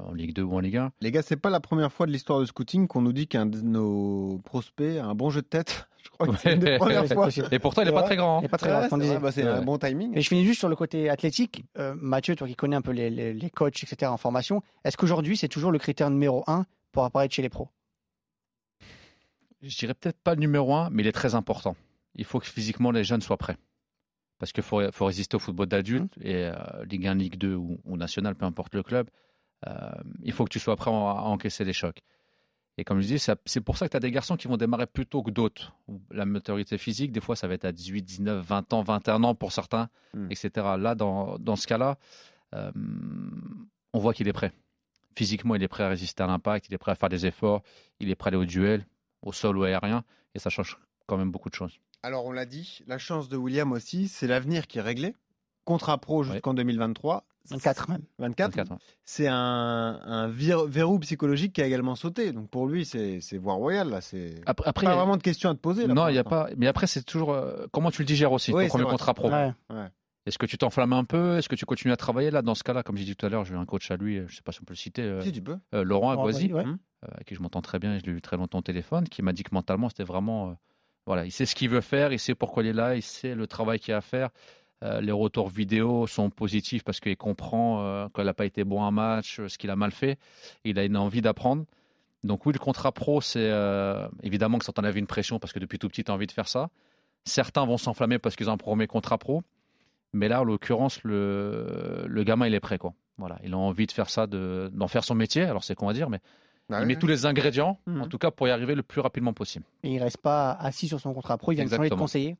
en Ligue 2 ou en Ligue 1. Les gars, c'est pas la première fois de l'histoire de scouting qu'on nous dit qu'un de nos prospects a un bon jeu de tête. <laughs> Je crois que c'est une des premières fois. Et pourtant, il n'est C'est pas très grand. Il hein. est pas très Ouais, grand, c'est on disait. vrai, bah, c'est un bon timing. Et je finis juste sur le côté athlétique. Euh, Mathieu, toi qui connais un peu les, les, les coachs, etc. en formation, est-ce qu'aujourd'hui c'est toujours le critère numéro un pour apparaître chez les pros? Je dirais peut-être pas le numéro un, mais il est très important. Il faut que physiquement les jeunes soient prêts. Parce qu'il faut, faut résister au football d'adulte et euh, Ligue 1, Ligue 2 ou, ou national, peu importe le club. Euh, il faut que tu sois prêt à, encaisser les chocs. Et comme je dis, c'est pour ça que tu as des garçons qui vont démarrer plus tôt que d'autres. La maturité physique, des fois, ça va être à 18, 19, 20 ans, 21 ans pour certains, Mm. etc. Là, dans, dans ce cas-là, euh, on voit qu'il est prêt. Physiquement, il est prêt à résister à l'impact, il est prêt à faire des efforts, il est prêt à aller au duel, au sol ou aérien, et ça change quand même beaucoup de choses. Alors, on l'a dit, la chance de William aussi, c'est l'avenir qui est réglé. Contrat pro jusqu'en 2023. 24 même. 24. 24, ouais. C'est un, un vir- verrou psychologique qui a également sauté. Donc pour lui, c'est voie royale. Là. C'est Après, après, pas a- vraiment de questions à te poser. Là, non, il y a pas. Mais après, c'est toujours euh, comment tu le digères aussi. Oui, ton premier vrai. contrat pro? Ouais. Est-ce que tu t'enflammes un peu? Est-ce que tu continues à travailler? Là Dans ce cas-là, comme j'ai dit tout à l'heure, j'ai eu un coach à lui. Je sais pas si on peut le citer. euh, Si tu peux. euh, Laurent Agoisi, Ouais. Hum. euh, avec qui je m'entends très bien, et je l'ai eu très longtemps au téléphone, qui m'a dit que mentalement c'était vraiment, euh, voilà, il sait ce qu'il veut faire, il sait pourquoi il est là, il sait le travail qu'il a à faire. Euh, les retours vidéo sont positifs parce qu'il comprend euh, qu'il n'a pas été bon un match, euh, ce qu'il a mal fait. Il a une envie d'apprendre. Donc oui, le contrat pro, c'est euh, évidemment que ça t'enlève une pression parce que depuis tout petit, tu as envie de faire ça. Certains vont s'enflammer parce qu'ils ont un premier contrat pro. Mais là, en l'occurrence, le, le gamin, il est prêt. Quoi. Voilà, il a envie de faire ça, de- d'en faire son métier. Alors c'est qu'on va dire, mais Bah il oui, met tous les ingrédients, Mhm. en tout cas, pour y arriver le plus rapidement possible. Et il reste pas assis sur son contrat pro, il vient de changer de conseiller.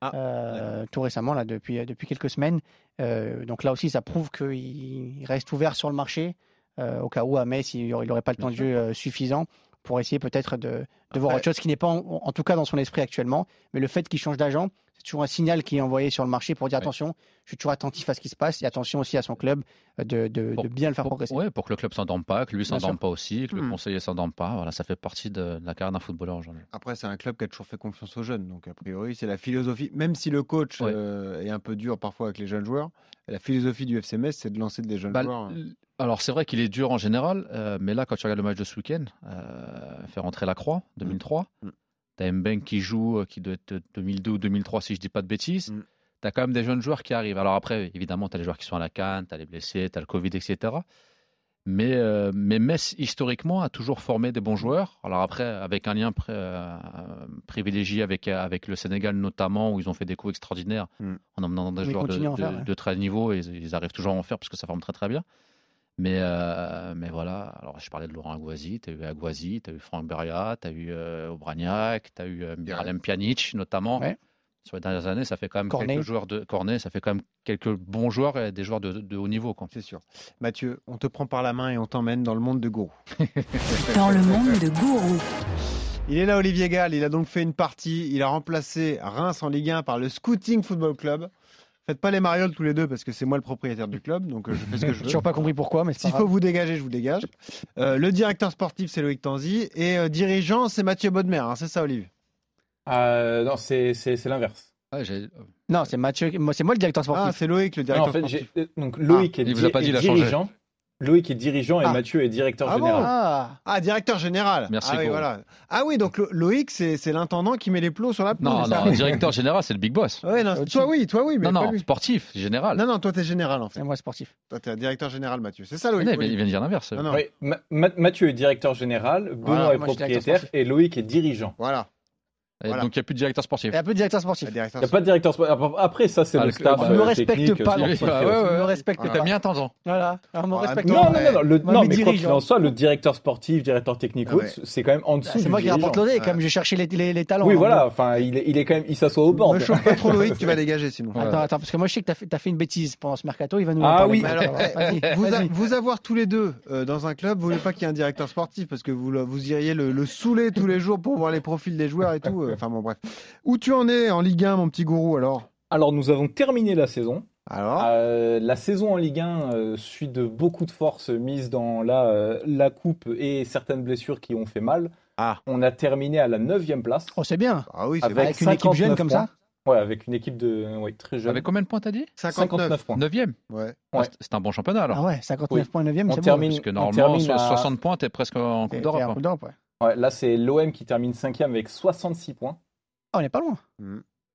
Ah, euh, tout récemment, là, depuis, depuis quelques semaines. Euh, donc là aussi, ça prouve qu'il il reste ouvert sur le marché, euh, au cas où à Metz, il n'aurait pas le temps de jeu euh, suffisant pour essayer peut-être de, de voir autre chose qui n'est pas, en, en tout cas, dans son esprit actuellement. Mais le fait qu'il change d'agent, c'est toujours un signal qui est envoyé sur le marché pour dire Ouais. attention, je suis toujours attentif à ce qui se passe et attention aussi à son club euh, de, de- Pour- de bien le faire Pour, progresser. ouais, pour que le club s'endorme pas, que lui s'endorme pas aussi, que le Mhm. conseiller s'endorme pas. Voilà, ça fait partie de la carrière d'un footballeur aujourd'hui. Après, c'est un club qui a toujours fait confiance aux jeunes. Donc, a priori, c'est la philosophie. Même si le coach Ouais. euh, est un peu dur parfois avec les jeunes joueurs, la philosophie du FCMS, c'est de lancer des jeunes Bah, joueurs. l- alors c'est vrai qu'il est dur en général, euh, mais là quand tu regardes le match de ce week-end, euh, fait rentrer la Croix 2003, Mm. T'as Mbeng qui joue, euh, qui doit être 2002 ou 2003 si je dis pas de bêtises. Mm. T'as quand même des jeunes joueurs qui arrivent. Alors après, évidemment, t'as les joueurs qui sont à la canne, t'as les blessés, t'as le Covid, etc. Mais, euh, mais Metz, historiquement, a toujours formé des bons joueurs. Alors après, avec un lien pri- euh, privilégié avec, avec le Sénégal notamment, où ils ont fait des coups extraordinaires Mm. en emmenant des joueurs de, continuent à en de- faire, ouais. de très haut niveau, et ils, ils arrivent toujours à en faire parce que ça forme très très bien. Mais, euh, mais voilà, alors je parlais de Laurent Aguasi, tu as eu Aguasi, tu as eu Franck Beria, tu as eu euh, Obraniak, tu as eu euh, Miralem Pjanic notamment. Ouais. Sur les dernières années, ça fait quand même Cornet. quelques joueurs de Cornet, ça fait quand même quelques bons joueurs et des joueurs de, de haut niveau. C'est sûr. Mathieu, on te prend par la main et on t'emmène dans le monde de Gourou. <laughs> Dans le monde de Gourou. Il est là, Olivier Gall. Il a donc fait une partie. Il a remplacé Reims en Ligue 1 par le Scouting Football Club. Faites pas les marioles tous les deux parce que c'est moi le propriétaire du club, donc euh, je fais ce que je <laughs> veux. toujours pas compris pourquoi, mais S'il faut vous dégager, je vous dégage. Euh, le directeur sportif, c'est Loïc Tanzi. Et euh, dirigeant, c'est Mathieu Bodmer. hein, c'est ça, Olivier Euh, non, c'est l'inverse. J'ai- Non, c'est Mathieu, moi, c'est moi le directeur Ah, sportif. c'est Loïc, le Non, directeur en fait, sportif. j'ai- donc Loïc est, il vous a pas dit, est dirigeant. Loïc est dirigeant et Ah. Mathieu est directeur Ah bon général. Ah, Ah, directeur général. Merci, ah, oui, Gros. voilà. ah oui, donc Lo- Loïc, c'est c'est l'intendant qui met les plots sur la peau. Non, non, directeur général, c'est le big boss. Ouais, non, toi oui, toi oui, mais non, pas non, lui. sportif, général. Non, non, toi t'es général en fait. c'est moi sportif. Toi t'es directeur général, Mathieu. C'est ça, Mais Loïc non, oui. il vient de dire l'inverse. Oui, Ma- Mathieu est directeur général, Benoît Voilà, est propriétaire et Loïc est dirigeant. Voilà. Voilà. Donc il n'y a plus de directeur sportif. Et un peu de directeur sportif. Le Il n'y a pas de directeur sportif. Après, ça, c'est Ah, le le- staff. bah, Tu me euh, respectes pas. Tu ouais. me respectes Voilà. T'as pas. mis intendant. Voilà, on me respecte non, Non, pas. non, non, non, le- non, mais quoi qu'il en soit, le directeur sportif, directeur technique, Ah ouais. c'est quand même en dessous C'est moi qui rapporte l'odé, Ouais. comme je cherchais les, les, les talents. Oui, hein. voilà, enfin, il est, il est quand même, il s'assoit au bord. Me chauffe pas trop, Loïc, tu vas dégager sinon. Attends, attends, parce que moi je sais que t'as fait, t'as fait une bêtise pendant ce mercato, il va nous Ah oui. Alors, eh, vas-y, vous, a- avoir tous les deux euh, dans un club, vous voulez pas qu'il y ait un directeur sportif parce que vous, vous iriez le, le saouler tous les jours pour voir les profils des joueurs et tout. Enfin bon, bref. Où tu en es en Ligue 1, mon petit gourou alors? Alors, nous avons terminé la saison. Alors? Euh, la saison en Ligue 1 euh, suit de beaucoup de forces mises dans la, euh, la coupe et certaines blessures qui ont fait mal. Ah. On a terminé à la 9 place. Oh, c'est bien. Ah oui, c'est Avec. Avec une équipe jeune 59 comme ça. Ouais, avec une équipe de ouais, très jeune. Avec combien de points t'as dit? 59. points. 9ème. Ouais. Ouais. C'est un bon championnat alors. Ah ouais, 59 Oui. points 9ème, On c'est termine- Parce que on normalement, termine so- à- 60 points, t'es presque en bon. Coupe d'Europe. Ouais. Là, c'est l'OM qui termine 5 avec 66 points. Ah, on n'est pas loin.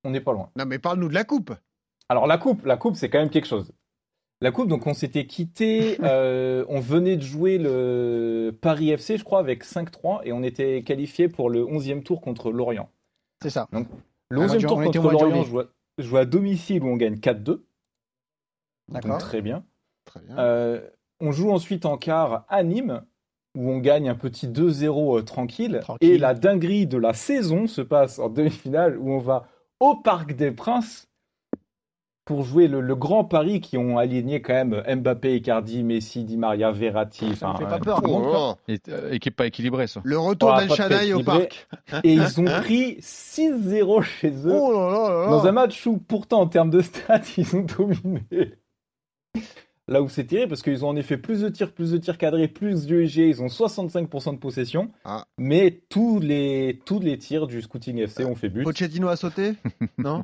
On n'est pas loin. Non, mais parle-nous de la coupe. Alors la coupe, la coupe, c'est quand même quelque chose. La coupe, donc on s'était quitté, <laughs> euh, on venait de jouer le Paris FC, je crois, avec 5-3, et on était qualifié pour le 11e tour contre Lorient. C'est ça. Le Ah, mois 11e de- tour contre Lorient, je joue, à, je joue à domicile où on gagne 4-2, donc D'accord. très bien. Très bien. Euh, on joue ensuite en quart à Nîmes, où on gagne un petit 2-0 euh, tranquille, Tranquille. et la dinguerie de la saison se passe en demi-finale, où on va au Parc des Princes pour jouer le, le grand pari qui ont aligné quand même Mbappé, Icardi, Messi, Di Maria, Verratti. Ça me fait pas euh, peur. quoi. Oh, Et, euh, équipe pas équilibrée, ça. le retour Oh, d'El au équilibré. parc. <laughs> Et ils ont pris 6-0 chez eux. Oh là là là là. Dans un match où, pourtant, en termes de <laughs> stats, ils ont dominé. Là où c'est tiré, parce qu'ils ont en effet plus de tirs, plus de tirs cadrés, plus de UG, ils ont 65% de possession. Ah. Mais tous les, tous les tirs du Scouting FC ont fait but. Pochettino a sauté <laughs> Non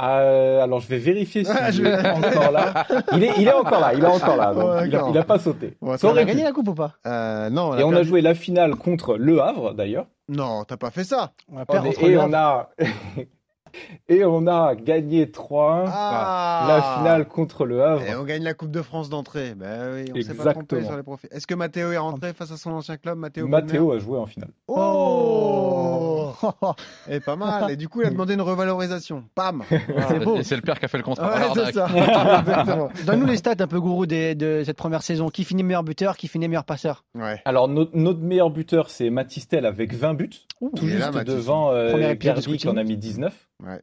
Euh, alors je vais vérifier s'il Ah, je- est encore là. Il est, il est encore là, il est encore là. donc Ouais, il, a, il pas sauté. Ouais, Ça On aurait a pu. gagné la coupe ou pas euh, Non, Et on a joué la finale contre Le Havre d'ailleurs. Non, t'as pas fait ça. On a perdu Et, et on a <laughs> et on a gagné 3-1 Ah la finale contre Le Havre. Et on gagne la Coupe de France d'entrée. Ben oui, on s'est pas trompé sur les profils. Est-ce que Mathéo est rentré face à son ancien club Mathéo Mathéo a joué en finale. Oh <laughs> Et pas mal. Et du coup, il a <laughs> demandé une revalorisation. Pam C'est beau. Et c'est le père qui a fait le contrat. Ouais, c'est. <laughs> Donne-nous les stats un peu gourou des- de cette première saison. Qui finit meilleur buteur, qui finit meilleur passeur Ouais. Alors notre, notre meilleur buteur c'est Matistel avec 20 buts, tout là, juste devant euh, Garbi qui en a mis 19. Ouais.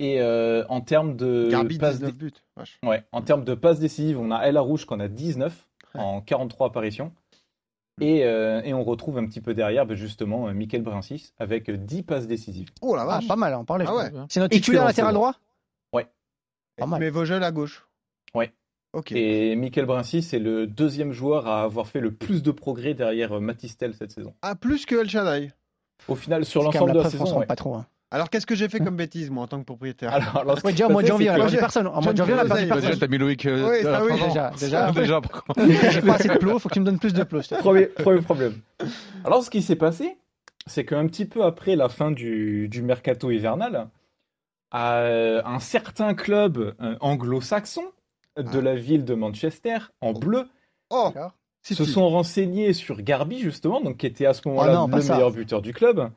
Et euh, en termes de Garbi, passes 19 buts. Ouais, en termes de passes décisives, on a El Arouche qui en a 19 Ouais. en 43 apparitions. Et, euh, et on retrouve un petit peu derrière ben, justement euh, Michael Brincis avec euh, 10 passes décisives. Oh la Ah, vache pas mal, on parlait. Ah ouais. C'est notre titulaire latéral droit Ouais. Pas mal. Mais Vogel à gauche Ouais. Ok. Et Michael Brincis est le deuxième joueur à avoir fait le plus de progrès derrière euh, Matistel cette saison. Ah, plus que El Shaddai. Au final, sur l'ensemble de la saison, ouais. pas trop. hein. Alors, qu'est-ce que j'ai fait comme bêtise, moi, en tant que propriétaire? Alors, alors, ce Ouais, qui déjà, au s'est mois de passé, janvier, perdu personne. En mois de janvier, on a perdu J'ai- Déjà, personne. t'as mis Loïc. euh, Oui, ça, oui. Déjà, déjà. Déjà, par contre. J'ai pas assez de plots, faut que tu me donnes plus de plots. Premier, premier problème. Alors, ce qui s'est passé, c'est qu'un petit peu après la fin du, du mercato hivernal, euh, un certain club euh, anglo-saxon de Ah. la ville de Manchester, en bleu, Oh D'accord. si, se sont renseignés sur Garbi, justement, donc qui était à ce moment-là Oh pas le ça. meilleur buteur du club.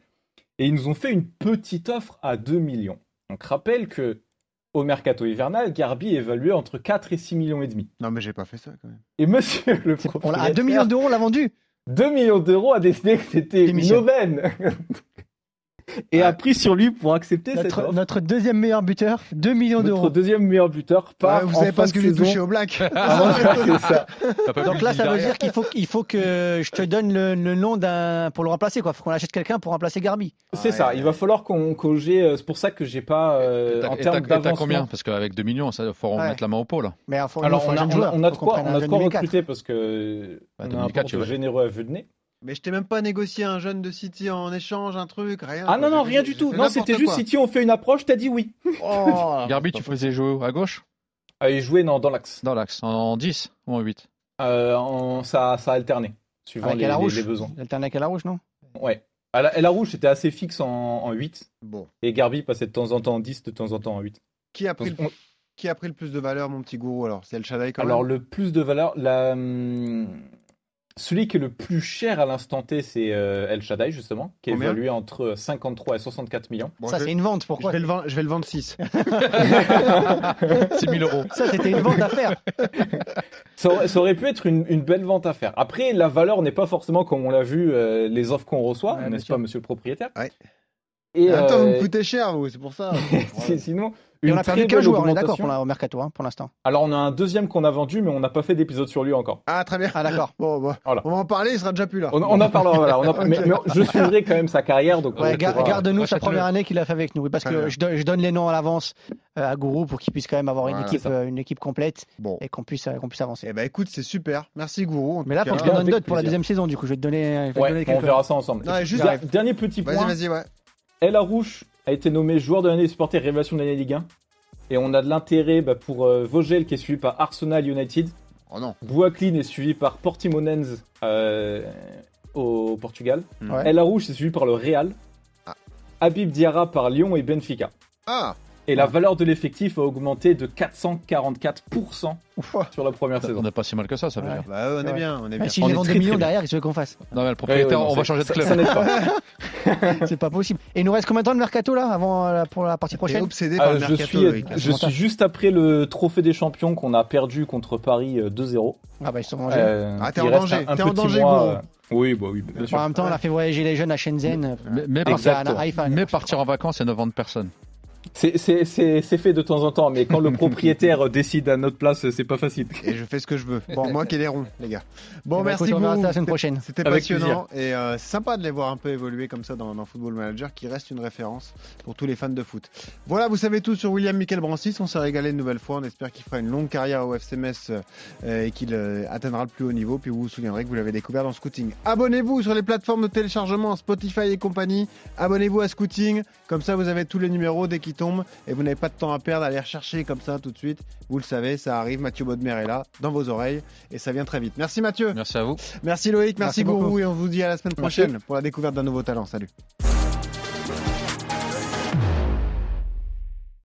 Et ils nous ont fait une petite offre à 2 millions. Donc, rappelle que au mercato hivernal, Garbi est évalué entre 4 et 6 millions et demi. Non, mais j'ai pas fait ça quand même. Et monsieur le C'est- on propriétaire, à 2 millions d'euros, on l'a vendu. 2 millions d'euros a décidé que c'était une aubaine. Et a pris sur lui pour accepter cette Notre, offre. notre deuxième meilleur buteur, 2 millions Notre d'euros. deuxième meilleur buteur Ouais, vous savez pas ce de que j'ai touché au black. <laughs> Ah, <laughs> ça. Donc là, ça veut dire qu'il faut, il faut que je te donne le, le nom d'un pour le remplacer. Il faut qu'on achète quelqu'un pour remplacer Garbi. C'est ça. Il va falloir qu'on j'ai. euh, C'est pour ça que j'ai pas euh, en termes d'avancement. combien? Parce qu'avec 2 millions, il faut Ouais. remettre la main au pot là. Mais il faut, Alors il faut on un a, jeune on a- joueur. on a de quoi, prenne on un a de jeune quoi 2004. recruter parce que Bah, on a 2004, un tu peu généreux à vue de nez. Mais je t'ai même pas négocié un jeune de City en échange, un truc, rien. Ah non non rien du tout. Non c'était juste. City on fait une approche. T'as dit oui. Oh, <laughs> Garbi, tu faisais jouer à gauche? Ah, il jouait dans, dans l'axe. Dans l'axe, en 10 ou en 8 Euh, en- ça ça a alterné suivant Avec les, la les- rouge. les besoins. Alterne avec la rouge, non? Ouais. À la, à la rouge c'était assez fixe en, en 8 Bon. et Garbi passait de temps en temps en 10, de temps en temps en 8. Qui a, pris le... On- qui a pris le plus de valeur, mon petit gourou alors? C'est El Shaddai quand Alors même? le plus de valeur, la, hum, celui qui est le plus cher à l'instant T, c'est euh, El Shaddai justement, qui est Combien évalué entre 53 et 64 millions. Bon, Ça, je, c'est une vente. je Pourquoi vais le vendre, je vais le vendre 6. 6 000 euros. Ça, c'était une vente à faire. <laughs> Ça aurait, ça aurait pu être une, une belle vente à faire. Après, la valeur n'est pas forcément comme on l'a vu euh, les offres qu'on reçoit, Ouais, n'est-ce pas, monsieur le propriétaire? Ouais. Et En même temps, vous euh, me coûtez cher, vous, c'est pour ça. <laughs> si- sinon, Et on a perdu très qu'un joueur, on est d'accord, pour la- au mercato, hein, pour l'instant. Alors, on a un deuxième qu'on a vendu, mais on n'a pas fait d'épisode sur lui encore. Ah, très bien. Ah, d'accord. Bon, bon. Voilà. on va en parler, il sera déjà plus là. On, on en parlera, voilà. on en- <laughs> mais, je suivrai quand même sa carrière, donc Ouais, on gar- pourra- Garde-nous sa première année qu'il a fait avec nous. Parce que je, donne- je donne les noms à l'avance euh, à Gourou pour qu'il puisse quand même avoir une, Voilà. équipe, euh, une équipe complète Bon. et qu'on puisse, euh, qu'on puisse avancer. Eh ben écoute, c'est super. Merci, gourou. Mais là, faut que je te donne d'autres pour la deuxième saison. Du coup, je vais te donner, on verra ça ensemble. Dernier petit Vas-y, point. vas-y, ouais. El Arouche a été nommé joueur de l'année des supporters révélation de l'année Ligue 1. Et on a de l'intérêt bah, pour euh, Vogel qui est suivi par Arsenal United. Oh non. Bouaklin est suivi par Portimonense euh, au Portugal. Ouais. El Arouche est suivi par le Real. Ah. Habib Diarra par Lyon et Benfica. Ah Et la valeur de l'effectif a augmenté de 444% sur la première On saison. n'est pas si mal que ça, ça veut Ouais. dire. Bah, ouais, on est Ouais. bien, on est bien. si On très, 2 très millions derrière, veut qu'on fasse. Non, mais le propriétaire, on va c'est- changer de ça- club. <laughs> C'est pas possible. Et il nous reste combien de temps de mercato là avant euh, pour la partie prochaine? obsédé par Euh, le je mercato, je suis juste après le trophée des champions qu'on a perdu contre Paris euh, 2-0. Ah bah ils sont mangés. Euh, Ah, t'es en danger, t'es en danger, euh, Oui, bah oui, bien sûr. en même temps, on a fait voyager les jeunes à Shenzhen. Mais, par- partir en vacances et ne vendre personne. C'est- C'est c'est- c'est fait de temps en temps, mais quand le <laughs> propriétaire décide à notre place, c'est pas facile. Et je fais ce que je veux. Bon, moi qui ai les ronds, les gars. Bon, Eh ben, merci on beaucoup. ça la semaine prochaine. C'était passionnant et euh, c'est sympa de les voir un peu évoluer comme ça dans, dans Football Manager, qui reste une référence pour tous les fans de foot. Voilà, vous savez tout sur William Michael Brancis. On s'est régalé une nouvelle fois. On espère qu'il fera une longue carrière au FC Metz euh, et qu'il euh, atteindra le plus haut niveau. Puis vous vous souviendrez que vous l'avez découvert dans Scouting. Abonnez-vous sur les plateformes de téléchargement Spotify et compagnie. Abonnez-vous à Scouting. Comme ça, vous avez tous les numéros dès qu'ils tombent et vous n'avez pas de temps à perdre à les rechercher comme ça tout de suite. Vous le savez, ça arrive. Mathieu Baudemer est là, dans vos oreilles et ça vient très vite. Merci Mathieu. Merci à vous. Merci Loïc, merci, Merci beaucoup. Gourou et on vous dit à la semaine Merci. prochaine pour la découverte d'un nouveau talent. Salut.